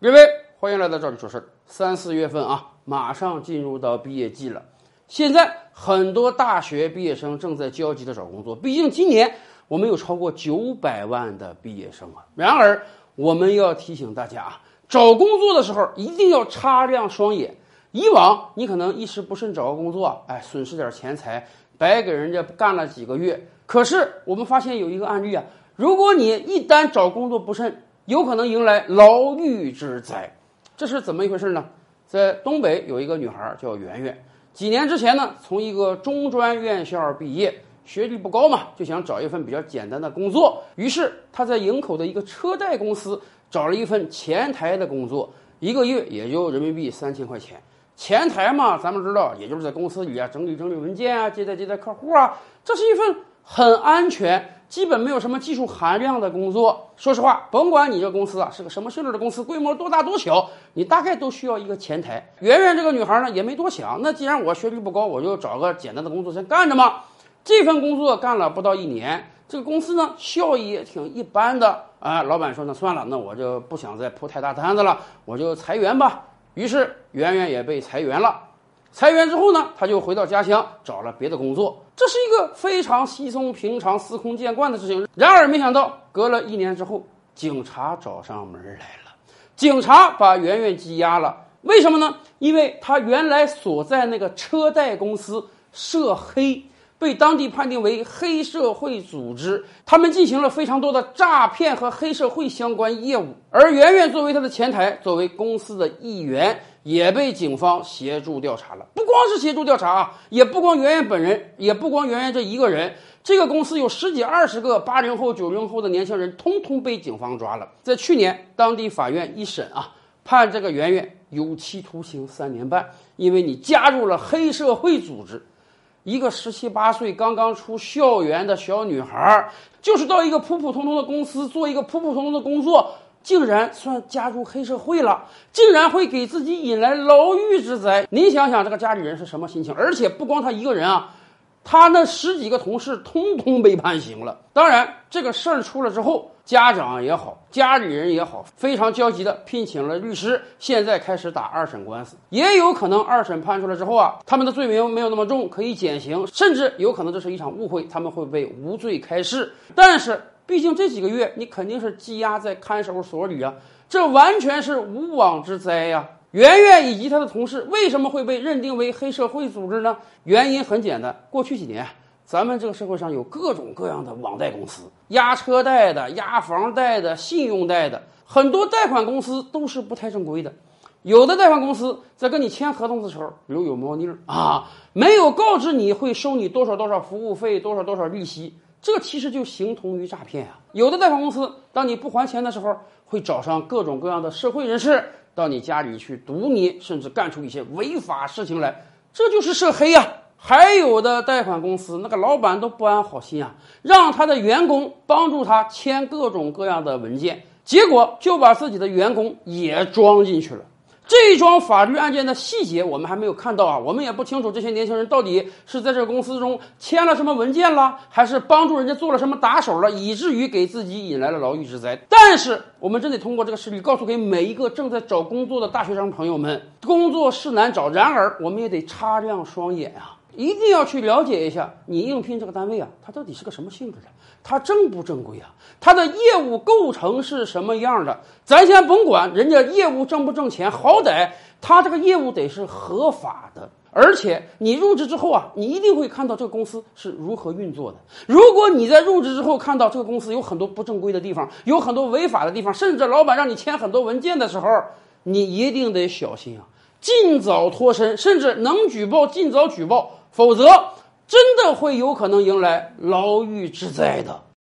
各位，欢迎来到这里说事儿。三四月份啊，马上进入到毕业季了。现在很多大学毕业生正在焦急的找工作，毕竟今年我们有超过九百万的毕业生啊。然而，我们要提醒大家啊，找工作的时候一定要擦亮双眼。以往你可能一时不慎找个工作，哎，损失点钱财，白给人家干了几个月。可是我们发现有一个案例啊，如果你一旦找工作不慎，有可能迎来牢狱之灾，这是怎么一回事呢？在东北有一个女孩叫圆圆，几年之前呢，从一个中专院校毕业，学历不高嘛，就想找一份比较简单的工作。于是她在营口的一个车贷公司找了一份前台的工作，一个月也就人民币三千块钱。前台嘛，咱们知道，也就是在公司里啊整理整理文件啊，接待接待客户啊，这是一份很安全。基本没有什么技术含量的工作。说实话，甭管你这公司啊是个什么性质的公司，规模多大多小，你大概都需要一个前台。圆圆这个女孩呢也没多想，那既然我学历不高，我就找个简单的工作先干着嘛。这份工作干了不到一年，这个公司呢效益也挺一般的。啊，老板说那算了，那我就不想再铺太大单子了，我就裁员吧。于是圆圆也被裁员了。裁员之后呢，他就回到家乡找了别的工作，这是一个非常稀松平常、司空见惯的事情。然而，没想到隔了一年之后，警察找上门来了。警察把圆圆羁押了，为什么呢？因为他原来所在那个车贷公司涉黑，被当地判定为黑社会组织，他们进行了非常多的诈骗和黑社会相关业务。而圆圆作为他的前台，作为公司的一员。也被警方协助调查了，不光是协助调查啊，也不光圆圆本人，也不光圆圆这一个人，这个公司有十几二十个八零后、九零后的年轻人，通通被警方抓了。在去年，当地法院一审啊，判这个圆圆有期徒刑三年半，因为你加入了黑社会组织。一个十七八岁刚刚出校园的小女孩，就是到一个普普通通的公司做一个普普通通的工作。竟然算加入黑社会了，竟然会给自己引来牢狱之灾。您想想，这个家里人是什么心情？而且不光他一个人啊，他那十几个同事通通被判刑了。当然，这个事儿出了之后，家长也好，家里人也好，非常焦急的聘请了律师，现在开始打二审官司。也有可能二审判出来之后啊，他们的罪名没有那么重，可以减刑，甚至有可能这是一场误会，他们会被无罪开释。但是。毕竟这几个月你肯定是羁押在看守所里啊，这完全是无妄之灾呀！圆圆以及他的同事为什么会被认定为黑社会组织呢？原因很简单，过去几年咱们这个社会上有各种各样的网贷公司，押车贷的、押房贷的、信用贷的，很多贷款公司都是不太正规的。有的贷款公司在跟你签合同的时候比如有猫腻儿啊，没有告知你会收你多少多少服务费、多少多少利息。这其实就形同于诈骗啊！有的贷款公司，当你不还钱的时候，会找上各种各样的社会人士到你家里去堵你，甚至干出一些违法事情来，这就是涉黑呀！还有的贷款公司，那个老板都不安好心啊，让他的员工帮助他签各种各样的文件，结果就把自己的员工也装进去了。这一桩法律案件的细节我们还没有看到啊，我们也不清楚这些年轻人到底是在这个公司中签了什么文件了，还是帮助人家做了什么打手了，以至于给自己引来了牢狱之灾。但是我们真得通过这个事例告诉给每一个正在找工作的大学生朋友们：工作是难找，然而我们也得擦亮双眼啊。一定要去了解一下你应聘这个单位啊，它到底是个什么性质的？它正不正规啊？它的业务构成是什么样的？咱先甭管人家业务挣不挣钱，好歹他这个业务得是合法的。而且你入职之后啊，你一定会看到这个公司是如何运作的。如果你在入职之后看到这个公司有很多不正规的地方，有很多违法的地方，甚至老板让你签很多文件的时候，你一定得小心啊，尽早脱身，甚至能举报尽早举报。否则，真的会有可能迎来牢狱之灾的。